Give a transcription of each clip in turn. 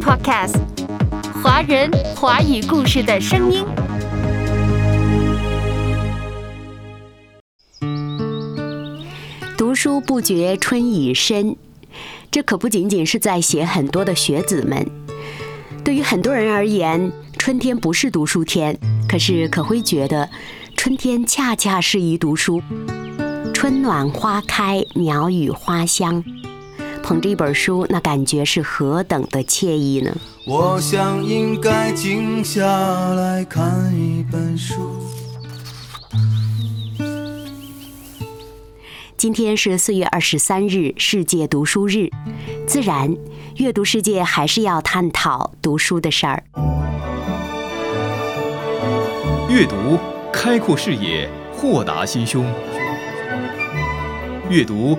Podcast，华人华语故事的声音。读书不觉春已深，这可不仅仅是在写很多的学子们。对于很多人而言，春天不是读书天，可是可辉觉得，春天恰恰适宜读书。春暖花开，鸟语花香，捧着一本书，那感觉是何等的惬意呢？我想应该静下来看一本书。今天是四月二十三日，世界读书日。自然，阅读世界还是要探讨读书的事儿。阅读开阔视野，豁达心胸。阅读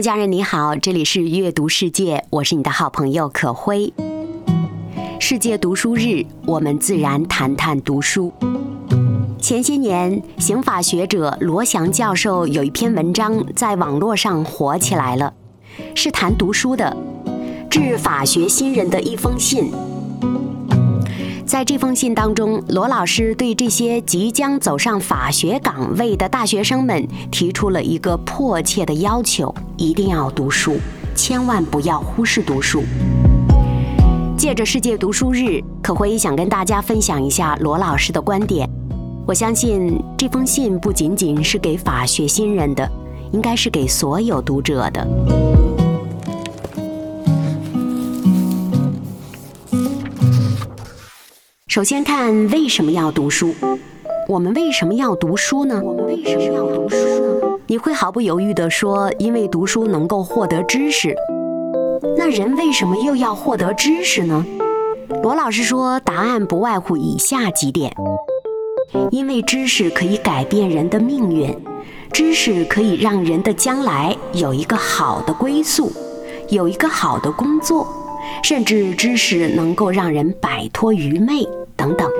家人你好，这里是阅读世界，我是你的好朋友可辉。世界读书日，我们自然谈谈读书。前些年，刑法学者罗翔教授有一篇文章在网络上火起来了，是谈读书的，致法学新人的一封信。在这封信当中，罗老师对这些即将走上法学岗位的大学生们提出了一个迫切的要求：一定要读书，千万不要忽视读书。借着世界读书日，可辉想跟大家分享一下罗老师的观点。我相信这封信不仅仅是给法学新人的，应该是给所有读者的。首先看为什么要读书？我们为什么要读书呢？我们为什么要读书呢？你会毫不犹豫地说，因为读书能够获得知识。那人为什么又要获得知识呢？罗老师说，答案不外乎以下几点：因为知识可以改变人的命运，知识可以让人的将来有一个好的归宿，有一个好的工作，甚至知识能够让人摆脱愚昧。等等。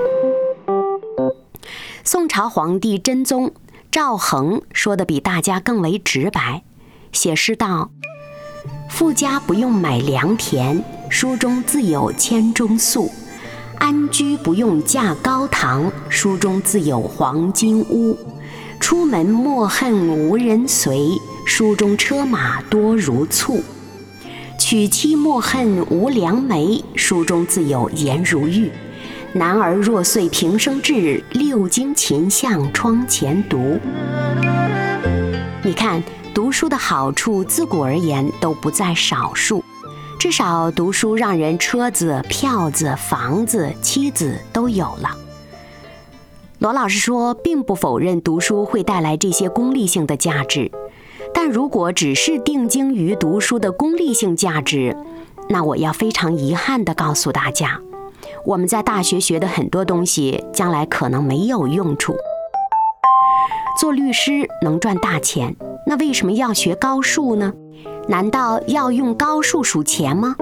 宋朝皇帝真宗赵恒说的比大家更为直白，写诗道：“富家不用买良田，书中自有千钟粟；安居不用架高堂，书中自有黄金屋；出门莫恨无人随，书中车马多如簇；娶妻莫恨无良媒，书中自有颜如玉。”男儿若遂平生志，六经勤向窗前读。你看，读书的好处，自古而言都不在少数。至少读书让人车子、票子、房子、妻子都有了。罗老师说，并不否认读书会带来这些功利性的价值，但如果只是定睛于读书的功利性价值，那我要非常遗憾地告诉大家。我们在大学学的很多东西，将来可能没有用处。做律师能赚大钱，那为什么要学高数呢？难道要用高数数钱吗？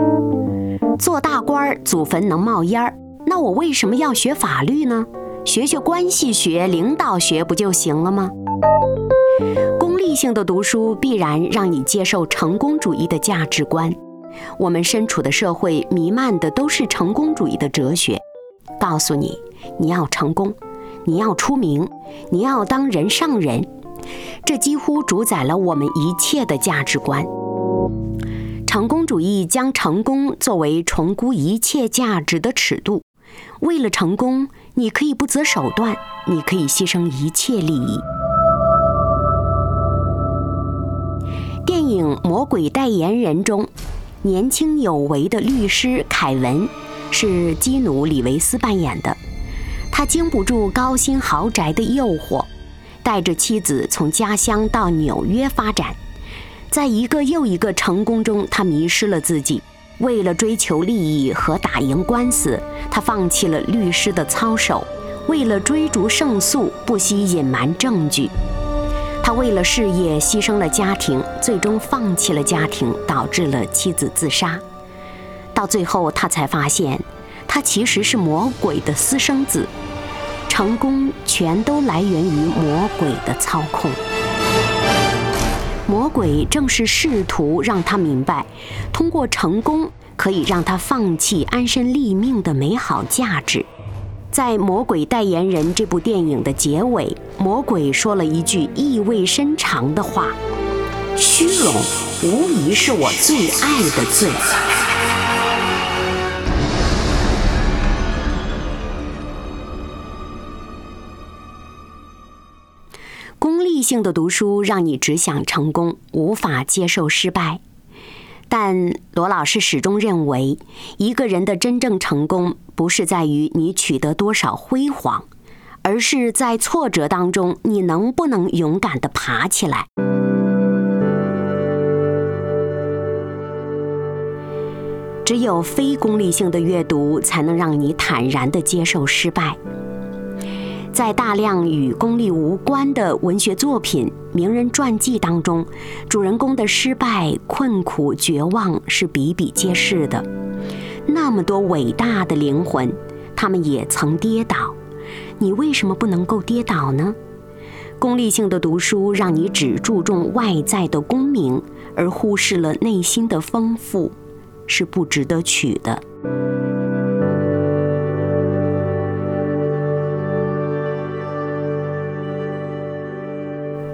做大官儿祖坟能冒烟儿，那我为什么要学法律呢？学学关系学、领导学不就行了吗？功利性的读书必然让你接受成功主义的价值观。我们身处的社会弥漫的都是成功主义的哲学，告诉你你要成功，你要出名，你要当人上人，这几乎主宰了我们一切的价值观。成功主义将成功作为重估一切价值的尺度，为了成功，你可以不择手段，你可以牺牲一切利益。电影《魔鬼代言人》中。年轻有为的律师凯文是基努·里维斯扮演的。他经不住高薪豪宅的诱惑，带着妻子从家乡到纽约发展。在一个又一个成功中，他迷失了自己，为了追求利益和打赢官司，他放弃了律师的操守；为了追逐胜诉，不惜隐瞒证据。他为了事业牺牲了家庭，最终放弃了家庭，导致了妻子自杀。到最后，他才发现，他其实是魔鬼的私生子。成功全都来源于魔鬼的操控。魔鬼正是试图让他明白，通过成功可以让他放弃安身立命的美好价值。在《魔鬼代言人》这部电影的结尾，魔鬼说了一句意味深长的话：“虚荣无疑是我最爱的罪。”功利性的读书让你只想成功，无法接受失败。但罗老师始终认为，一个人的真正成功不是在于你取得多少辉煌，而是在挫折当中你能不能勇敢地爬起来。只有非功利性的阅读，才能让你坦然地接受失败。在大量与功利无关的文学作品、名人传记当中，主人公的失败、困苦、绝望是比比皆是的。那么多伟大的灵魂，他们也曾跌倒。你为什么不能够跌倒呢？功利性的读书让你只注重外在的功名，而忽视了内心的丰富，是不值得取的。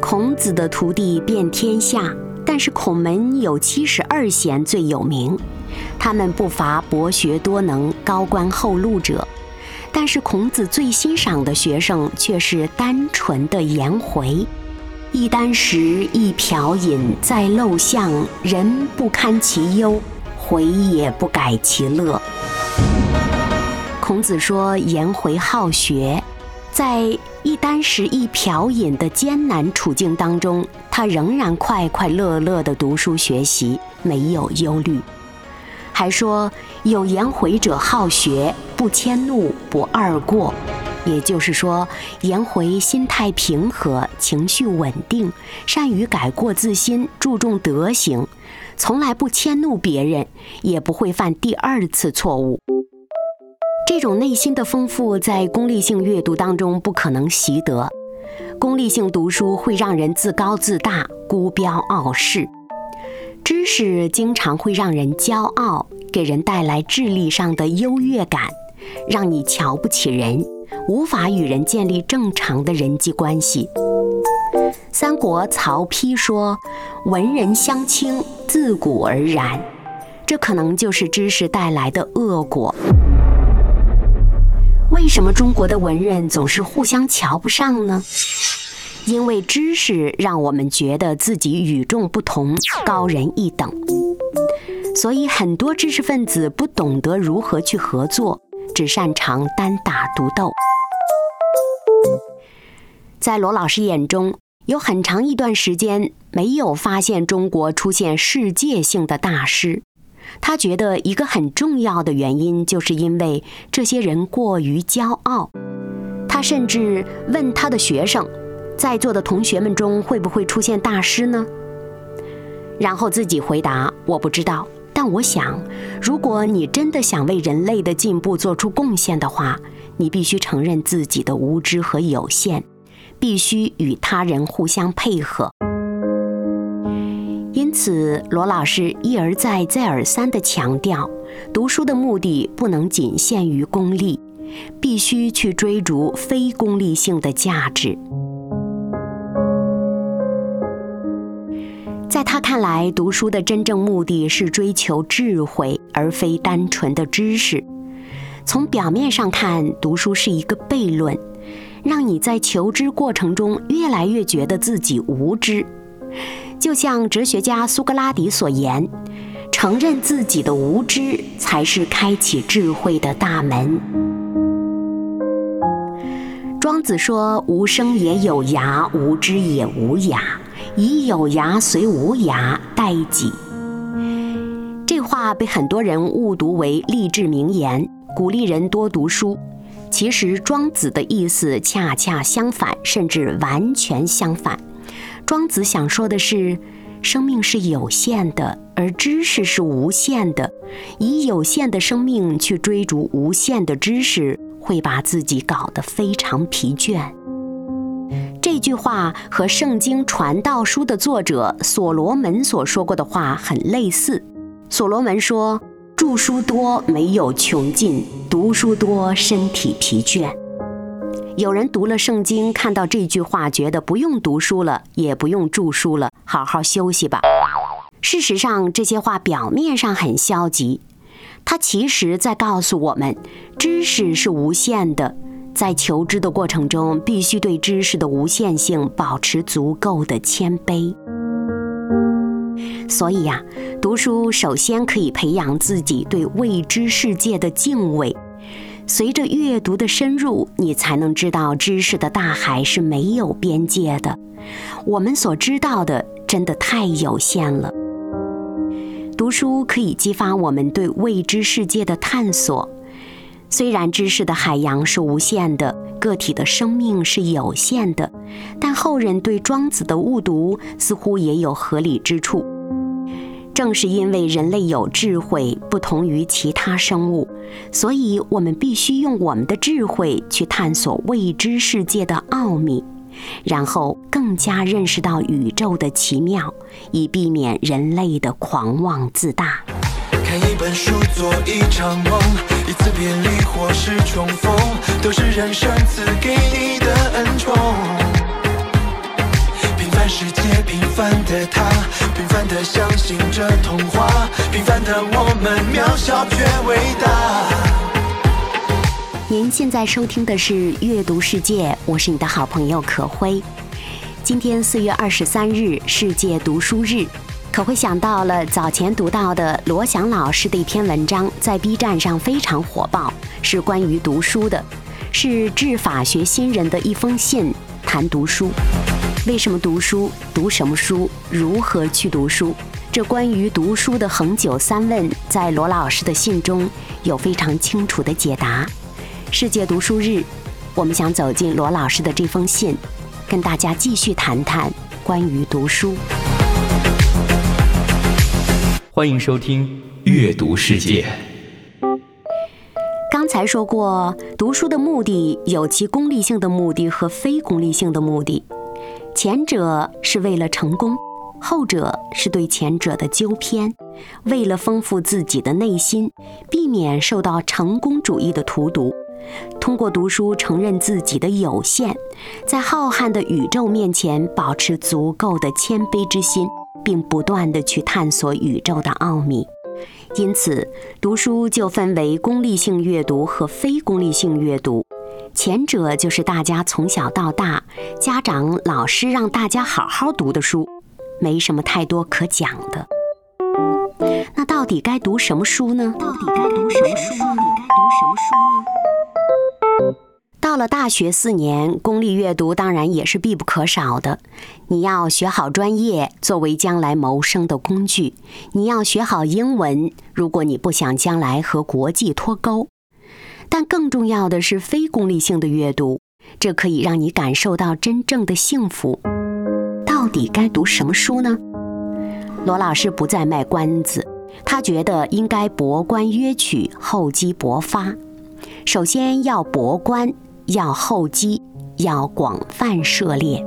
孔子的徒弟遍天下，但是孔门有七十二贤最有名，他们不乏博学多能、高官厚禄者。但是孔子最欣赏的学生却是单纯的颜回。一箪食，一瓢饮，在陋巷，人不堪其忧，回也不改其乐。孔子说颜回好学，在。一箪食、一瓢饮的艰难处境当中，他仍然快快乐乐地读书学习，没有忧虑。还说有颜回者好学，不迁怒，不贰过。也就是说，颜回心态平和，情绪稳定，善于改过自新，注重德行，从来不迁怒别人，也不会犯第二次错误。这种内心的丰富，在功利性阅读当中不可能习得。功利性读书会让人自高自大、孤标傲世；知识经常会让人骄傲，给人带来智力上的优越感，让你瞧不起人，无法与人建立正常的人际关系。三国曹丕说：“文人相轻，自古而然。”这可能就是知识带来的恶果。为什么中国的文人总是互相瞧不上呢？因为知识让我们觉得自己与众不同、高人一等，所以很多知识分子不懂得如何去合作，只擅长单打独斗。在罗老师眼中，有很长一段时间没有发现中国出现世界性的大师。他觉得一个很重要的原因，就是因为这些人过于骄傲。他甚至问他的学生，在座的同学们中会不会出现大师呢？然后自己回答：“我不知道，但我想，如果你真的想为人类的进步做出贡献的话，你必须承认自己的无知和有限，必须与他人互相配合。”因此，罗老师一而再、再而三地强调，读书的目的不能仅限于功利，必须去追逐非功利性的价值。在他看来，读书的真正目的是追求智慧，而非单纯的知识。从表面上看，读书是一个悖论，让你在求知过程中越来越觉得自己无知。就像哲学家苏格拉底所言，承认自己的无知，才是开启智慧的大门。庄子说：“无声也有涯，无知也无涯，以有涯随无涯，殆己。”这话被很多人误读为励志名言，鼓励人多读书。其实庄子的意思恰恰相反，甚至完全相反。庄子想说的是，生命是有限的，而知识是无限的。以有限的生命去追逐无限的知识，会把自己搞得非常疲倦。这句话和《圣经传道书》的作者所罗门所说过的话很类似。所罗门说：“著书多没有穷尽，读书多身体疲倦。”有人读了圣经，看到这句话，觉得不用读书了，也不用著书了，好好休息吧。事实上，这些话表面上很消极，它其实在告诉我们，知识是无限的，在求知的过程中，必须对知识的无限性保持足够的谦卑。所以呀，读书首先可以培养自己对未知世界的敬畏。随着阅读的深入，你才能知道知识的大海是没有边界的。我们所知道的真的太有限了。读书可以激发我们对未知世界的探索。虽然知识的海洋是无限的，个体的生命是有限的，但后人对庄子的误读似乎也有合理之处。正是因为人类有智慧，不同于其他生物，所以我们必须用我们的智慧去探索未知世界的奥秘，然后更加认识到宇宙的奇妙，以避免人类的狂妄自大。看一本书，做一场梦，一次别离或是重逢，都是人生赐给你的恩宠。世界平凡的他，平凡的相信着童话，平凡的我们渺小却伟大。您现在收听的是《阅读世界》，我是你的好朋友可辉。今天四月二十三日，世界读书日，可会想到了早前读到的罗翔老师的一篇文章，在 B 站上非常火爆，是关于读书的，是致法学新人的一封信，谈读书。为什么读书？读什么书？如何去读书？这关于读书的恒久三问，在罗老师的信中有非常清楚的解答。世界读书日，我们想走进罗老师的这封信，跟大家继续谈谈关于读书。欢迎收听《阅读世界》。刚才说过，读书的目的有其功利性的目的和非功利性的目的。前者是为了成功，后者是对前者的纠偏，为了丰富自己的内心，避免受到成功主义的荼毒。通过读书承认自己的有限，在浩瀚的宇宙面前保持足够的谦卑之心，并不断地去探索宇宙的奥秘。因此，读书就分为功利性阅读和非功利性阅读。前者就是大家从小到大，家长、老师让大家好好读的书，没什么太多可讲的。那到底该读什么书呢？到底该读什么书？到底该读什么书呢？到了大学四年，功利阅读当然也是必不可少的。你要学好专业，作为将来谋生的工具；你要学好英文，如果你不想将来和国际脱钩。但更重要的是非功利性的阅读，这可以让你感受到真正的幸福。到底该读什么书呢？罗老师不再卖关子，他觉得应该博观约取，厚积薄发。首先要博观，要厚积，要广泛涉猎。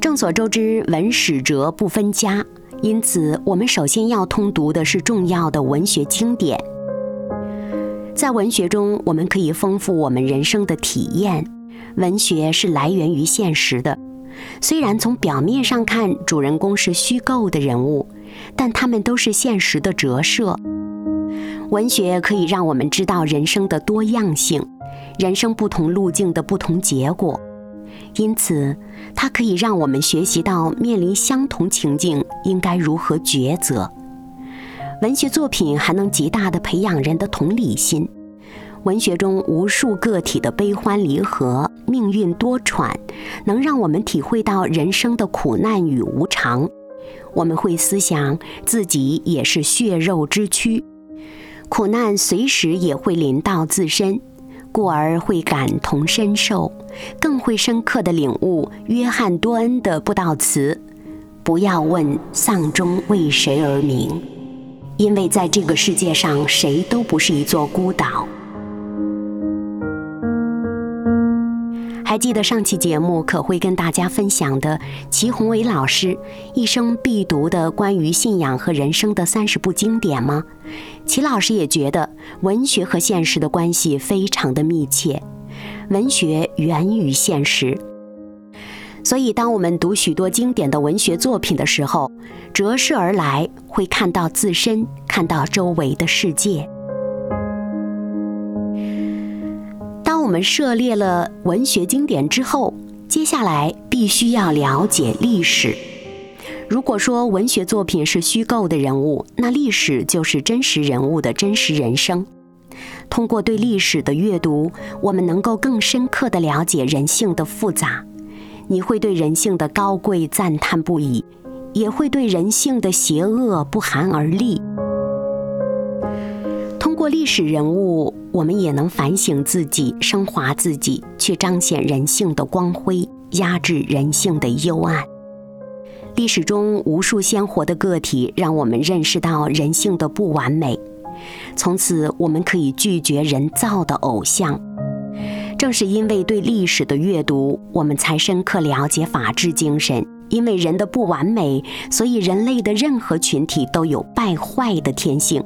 众所周知，文史哲不分家。因此，我们首先要通读的是重要的文学经典。在文学中，我们可以丰富我们人生的体验。文学是来源于现实的，虽然从表面上看，主人公是虚构的人物，但他们都是现实的折射。文学可以让我们知道人生的多样性，人生不同路径的不同结果。因此，它可以让我们学习到面临相同情境应该如何抉择。文学作品还能极大地培养人的同理心。文学中无数个体的悲欢离合、命运多舛，能让我们体会到人生的苦难与无常。我们会思想自己也是血肉之躯，苦难随时也会临到自身，故而会感同身受，更会深刻的领悟约翰多恩的布道词：“不要问丧钟为谁而鸣，因为在这个世界上，谁都不是一座孤岛。”还记得上期节目可会跟大家分享的齐宏伟老师一生必读的关于信仰和人生的三十部经典吗？齐老师也觉得文学和现实的关系非常的密切，文学源于现实。所以，当我们读许多经典的文学作品的时候，折射而来会看到自身，看到周围的世界。当我们涉猎了文学经典之后，接下来必须要了解历史。如果说文学作品是虚构的人物，那历史就是真实人物的真实人生。通过对历史的阅读，我们能够更深刻地了解人性的复杂。你会对人性的高贵赞叹不已，也会对人性的邪恶不寒而栗。通过历史人物。我们也能反省自己，升华自己，去彰显人性的光辉，压制人性的幽暗。历史中无数鲜活的个体，让我们认识到人性的不完美。从此，我们可以拒绝人造的偶像。正是因为对历史的阅读，我们才深刻了解法治精神。因为人的不完美，所以人类的任何群体都有败坏的天性，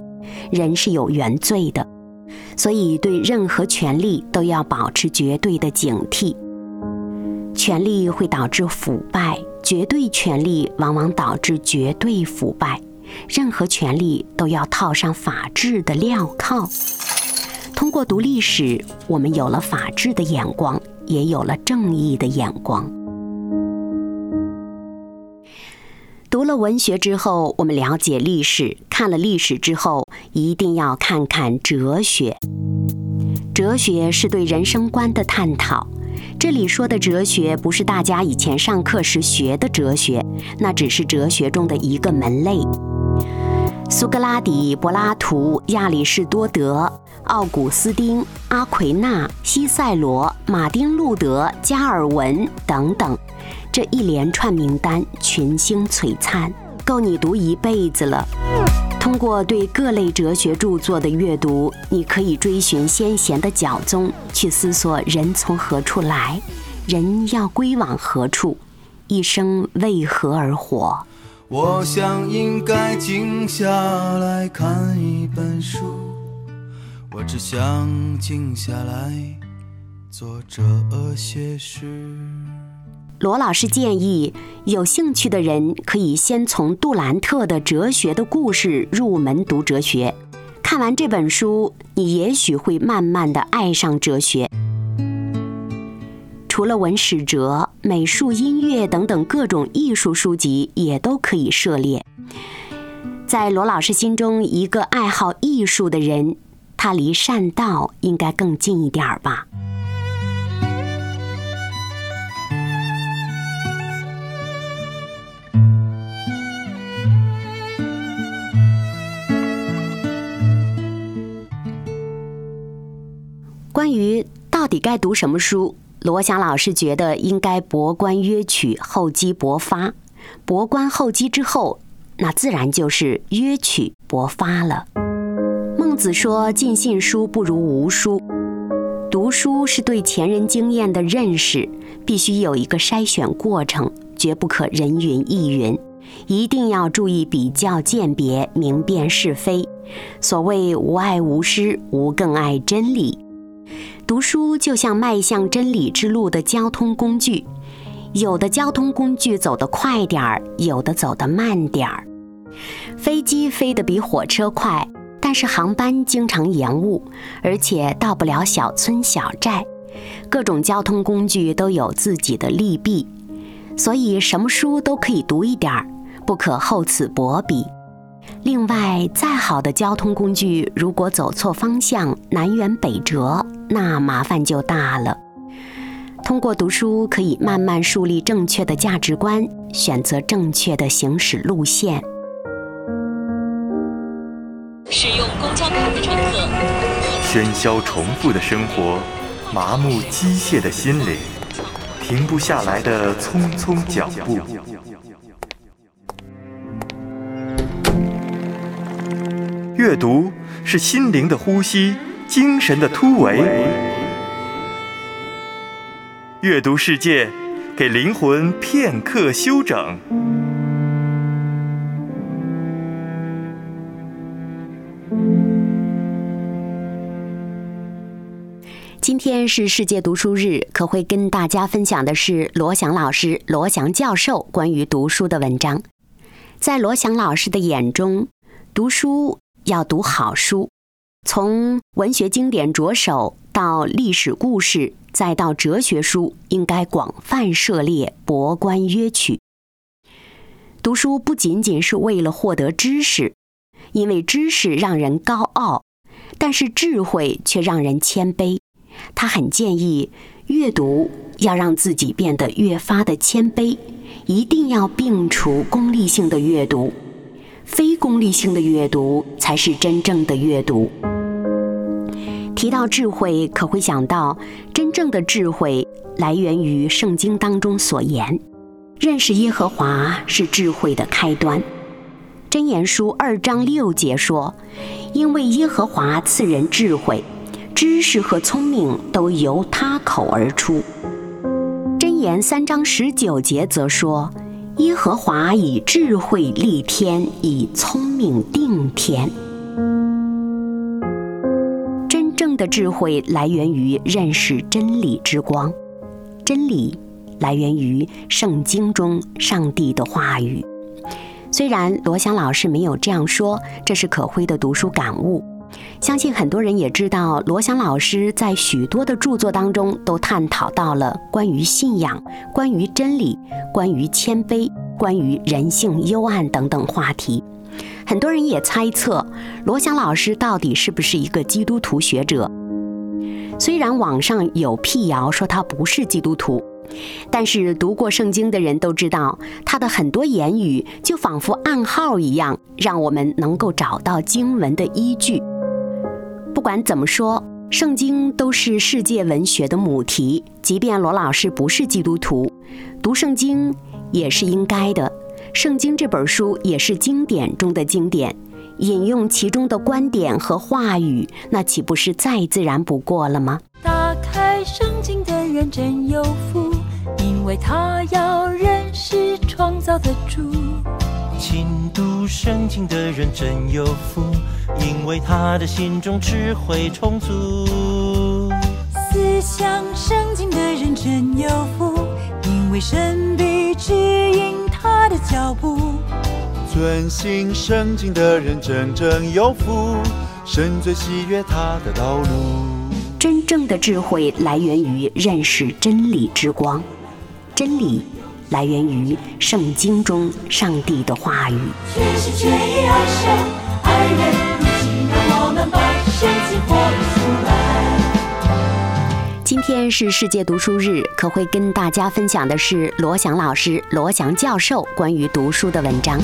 人是有原罪的。所以，对任何权利都要保持绝对的警惕。权力会导致腐败，绝对权力往往导致绝对腐败。任何权利都要套上法治的镣铐。通过读历史，我们有了法治的眼光，也有了正义的眼光。读了文学之后，我们了解历史；看了历史之后，一定要看看哲学。哲学是对人生观的探讨。这里说的哲学，不是大家以前上课时学的哲学，那只是哲学中的一个门类。苏格拉底、柏拉图、亚里士多德、奥古斯丁、阿奎那、西塞罗、马丁路德、加尔文等等。这一连串名单，群星璀璨，够你读一辈子了。通过对各类哲学著作的阅读，你可以追寻先贤的脚踪，去思索人从何处来，人要归往何处，一生为何而活。我想应该静下来看一本书，我只想静下来做这些事。罗老师建议，有兴趣的人可以先从杜兰特的《哲学的故事》入门读哲学。看完这本书，你也许会慢慢的爱上哲学。除了文史哲、美术、音乐等等各种艺术书籍，也都可以涉猎。在罗老师心中，一个爱好艺术的人，他离善道应该更近一点儿吧。关于到底该读什么书，罗翔老师觉得应该博观约取，厚积薄发。博观厚积之后，那自然就是约取薄发了。孟子说：“尽信书不如无书。”读书是对前人经验的认识，必须有一个筛选过程，绝不可人云亦云，一定要注意比较鉴别，明辨是非。所谓无爱无师，无更爱真理。读书就像迈向真理之路的交通工具，有的交通工具走得快点儿，有的走得慢点儿。飞机飞得比火车快，但是航班经常延误，而且到不了小村小寨。各种交通工具都有自己的利弊，所以什么书都可以读一点儿，不可厚此薄彼。另外，再好的交通工具，如果走错方向，南辕北辙，那麻烦就大了。通过读书，可以慢慢树立正确的价值观，选择正确的行驶路线。使用公交卡的乘客，喧嚣重复的生活，麻木机械的心灵，停不下来的匆匆脚步。阅读是心灵的呼吸，精神的突围。阅读世界，给灵魂片刻休整。今天是世界读书日，可会跟大家分享的是罗翔老师、罗翔教授关于读书的文章。在罗翔老师的眼中，读书要读好书，从文学经典着手，到历史故事，再到哲学书，应该广泛涉猎，博观约取。读书不仅仅是为了获得知识，因为知识让人高傲，但是智慧却让人谦卑。他很建议阅读要让自己变得越发的谦卑，一定要摒除功利性的阅读，非功利性的阅读才是真正的阅读。提到智慧，可会想到真正的智慧来源于圣经当中所言：“认识耶和华是智慧的开端。”箴言书二章六节说：“因为耶和华赐人智慧。”知识和聪明都由他口而出。箴言三章十九节则说：“耶和华以智慧立天，以聪明定天。”真正的智慧来源于认识真理之光，真理来源于圣经中上帝的话语。虽然罗翔老师没有这样说，这是可辉的读书感悟。相信很多人也知道，罗翔老师在许多的著作当中都探讨到了关于信仰、关于真理、关于谦卑、关于人性幽暗等等话题。很多人也猜测，罗翔老师到底是不是一个基督徒学者？虽然网上有辟谣说他不是基督徒，但是读过圣经的人都知道，他的很多言语就仿佛暗号一样，让我们能够找到经文的依据。不管怎么说，圣经都是世界文学的母题。即便罗老师不是基督徒，读圣经也是应该的。圣经这本书也是经典中的经典，引用其中的观点和话语，那岂不是再自然不过了吗？打开圣经的人真有福，因为他要认识创造的主。勤读圣经的人真有福，因为他的心中智慧充足。思想圣经的人真有福，因为神必指引他的脚步。遵行圣经的人真正有福，神最喜悦他的道路。真正的智慧来源于认识真理之光，真理。来源于圣经中上帝的话语。今天是世界读书日，可会跟大家分享的是罗翔老师、罗翔教授关于读书的文章。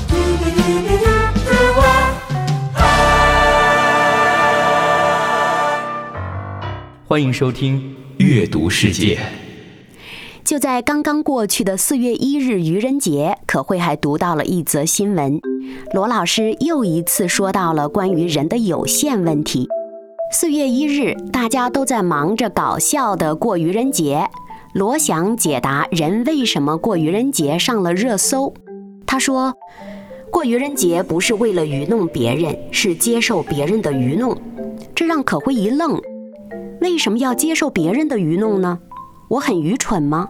欢迎收听《阅读世界》。就在刚刚过去的四月一日愚人节，可慧还读到了一则新闻。罗老师又一次说到了关于人的有限问题。四月一日，大家都在忙着搞笑的过愚人节。罗翔解答人为什么过愚人节上了热搜。他说，过愚人节不是为了愚弄别人，是接受别人的愚弄。这让可慧一愣，为什么要接受别人的愚弄呢？我很愚蠢吗？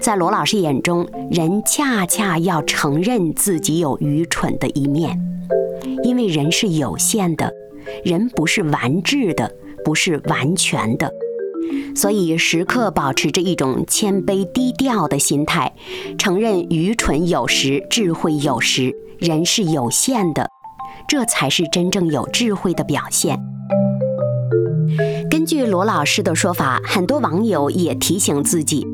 在罗老师眼中，人恰恰要承认自己有愚蠢的一面，因为人是有限的，人不是完质的，不是完全的，所以时刻保持着一种谦卑低调的心态，承认愚蠢有时，智慧有时，人是有限的，这才是真正有智慧的表现。据罗老师的说法，很多网友也提醒自己，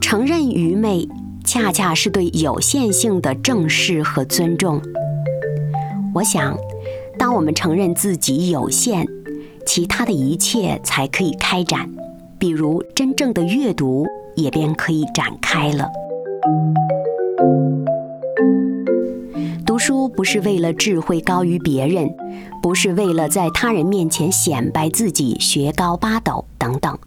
承认愚昧，恰恰是对有限性的正视和尊重。我想，当我们承认自己有限，其他的一切才可以开展，比如真正的阅读也便可以展开了。读书不是为了智慧高于别人，不是为了在他人面前显摆自己学高八斗等等。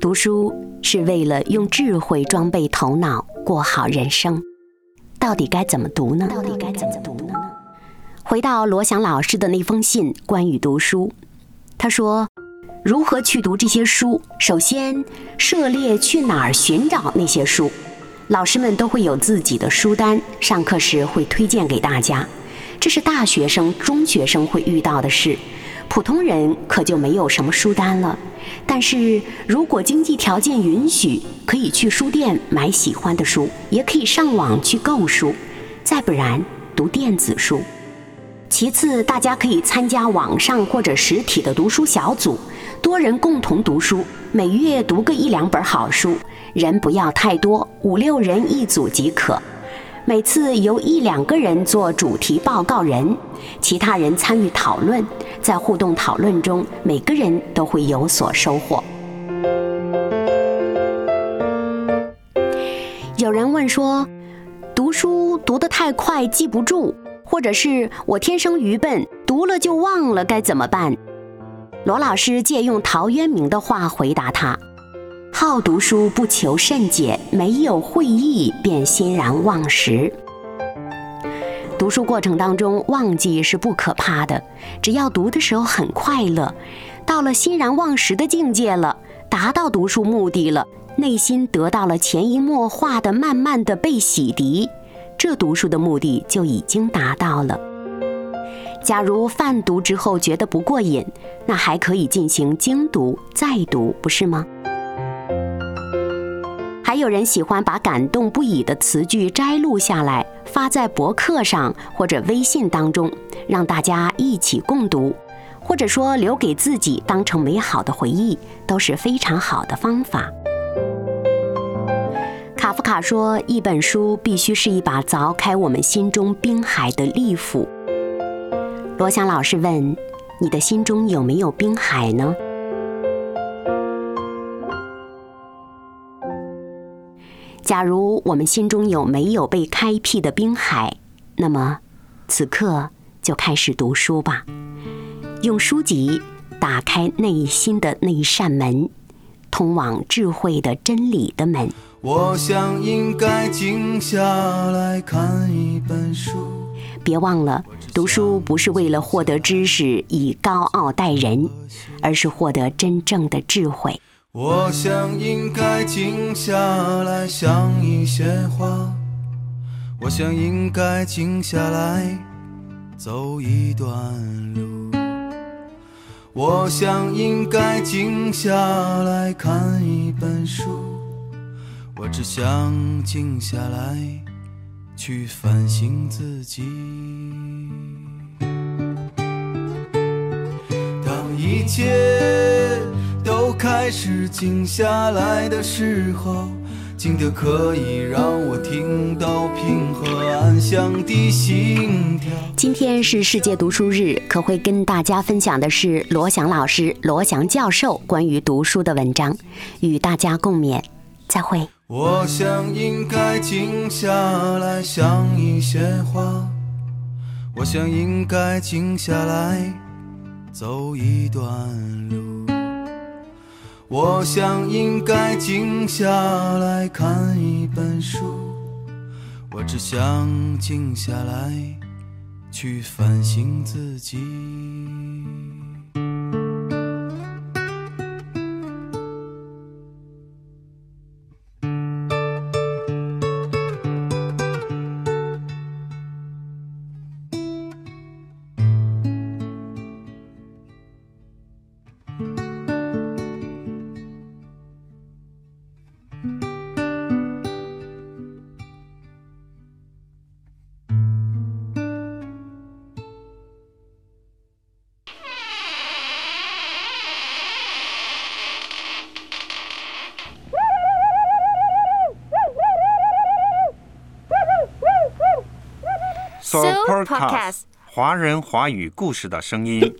读书是为了用智慧装备头脑，过好人生。到底该怎么读呢？到底该怎么读呢？回到罗翔老师的那封信，关于读书，他说：“如何去读这些书？首先涉猎去哪儿寻找那些书。”老师们都会有自己的书单，上课时会推荐给大家。这是大学生、中学生会遇到的事，普通人可就没有什么书单了。但是如果经济条件允许，可以去书店买喜欢的书，也可以上网去购书，再不然读电子书。其次，大家可以参加网上或者实体的读书小组，多人共同读书，每月读个一两本好书。人不要太多，五六人一组即可。每次由一两个人做主题报告人，其他人参与讨论。在互动讨论中，每个人都会有所收获。有人问说，读书读得太快记不住，或者是我天生愚笨，读了就忘了，该怎么办？罗老师借用陶渊明的话回答他。好读书不求甚解，没有会意便欣然忘食。读书过程当中忘记是不可怕的，只要读的时候很快乐，到了欣然忘食的境界了，达到读书目的了，内心得到了潜移默化的、慢慢的被洗涤，这读书的目的就已经达到了。假如泛读之后觉得不过瘾，那还可以进行精读、再读，不是吗？还有人喜欢把感动不已的词句摘录下来，发在博客上或者微信当中，让大家一起共读，或者说留给自己当成美好的回忆，都是非常好的方法。卡夫卡说：“一本书必须是一把凿开我们心中冰海的利斧。”罗翔老师问：“你的心中有没有冰海呢？”假如我们心中有没有被开辟的冰海，那么此刻就开始读书吧，用书籍打开内心的那一扇门，通往智慧的真理的门。我想应该静下来看一本书。别忘了，读书不是为了获得知识以高傲待人，而是获得真正的智慧。我想应该静下来想一些话，我想应该静下来走一段路，我想应该静下来看一本书，我只想静下来去反省自己。当一切。都开始静下来的时候，静得可以让我听到平和安详的心跳。今天是世界读书日，可会跟大家分享的是罗翔老师、罗翔教授关于读书的文章，与大家共勉。再会。我想应该静下来想一些话，我想应该静下来走一段路。我想应该静下来看一本书，我只想静下来去反省自己。Podcast 华人华语故事的声音。